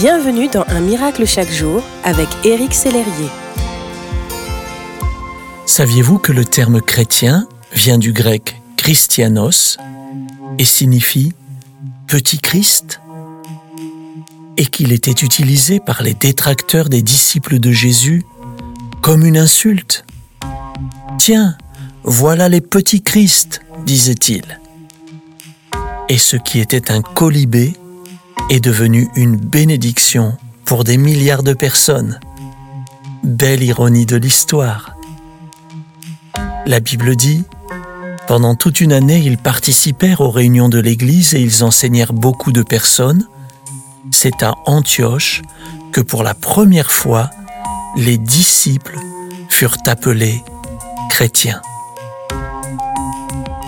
Bienvenue dans Un miracle chaque jour avec Éric Sellerier. Saviez-vous que le terme chrétien vient du grec Christianos et signifie petit Christ? Et qu'il était utilisé par les détracteurs des disciples de Jésus comme une insulte. Tiens, voilà les petits Christ, disait-il. Et ce qui était un colibé est devenu une bénédiction pour des milliards de personnes. Belle ironie de l'histoire. La Bible dit, pendant toute une année, ils participèrent aux réunions de l'Église et ils enseignèrent beaucoup de personnes. C'est à Antioche que pour la première fois, les disciples furent appelés chrétiens.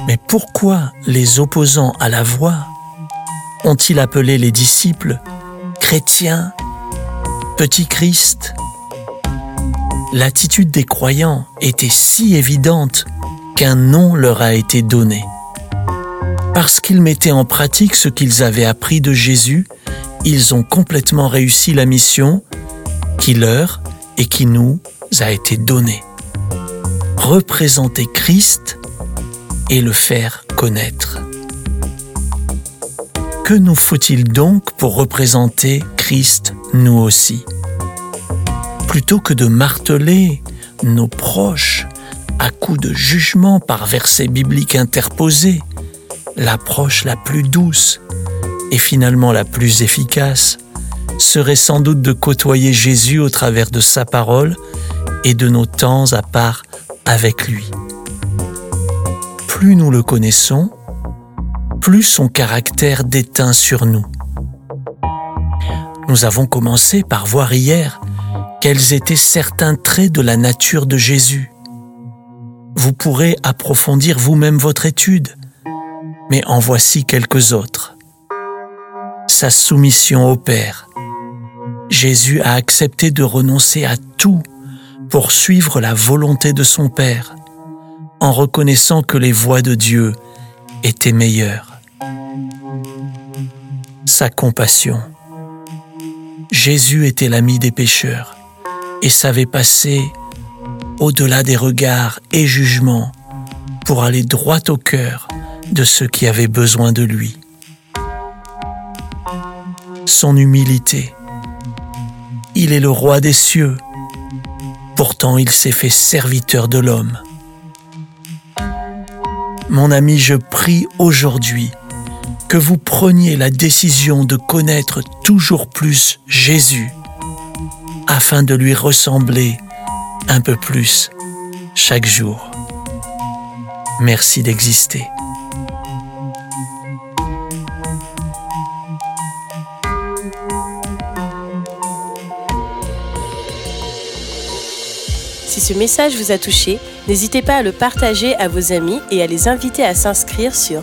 Mais pourquoi les opposants à la voix ont-ils appelé les disciples chrétiens, petit Christ? L'attitude des croyants était si évidente qu'un nom leur a été donné. Parce qu'ils mettaient en pratique ce qu'ils avaient appris de Jésus, ils ont complètement réussi la mission qui leur et qui nous a été donnée. Représenter Christ et le faire connaître. Que nous faut-il donc pour représenter Christ nous aussi? Plutôt que de marteler nos proches à coups de jugement par versets bibliques interposés, l'approche la plus douce et finalement la plus efficace serait sans doute de côtoyer Jésus au travers de sa parole et de nos temps à part avec lui. Plus nous le connaissons, plus son caractère déteint sur nous. Nous avons commencé par voir hier quels étaient certains traits de la nature de Jésus. Vous pourrez approfondir vous-même votre étude, mais en voici quelques autres. Sa soumission au Père. Jésus a accepté de renoncer à tout pour suivre la volonté de son Père, en reconnaissant que les voies de Dieu étaient meilleures sa compassion. Jésus était l'ami des pécheurs et savait passer au-delà des regards et jugements pour aller droit au cœur de ceux qui avaient besoin de lui. Son humilité. Il est le roi des cieux, pourtant il s'est fait serviteur de l'homme. Mon ami, je prie aujourd'hui que vous preniez la décision de connaître toujours plus Jésus afin de lui ressembler un peu plus chaque jour. Merci d'exister. Si ce message vous a touché, n'hésitez pas à le partager à vos amis et à les inviter à s'inscrire sur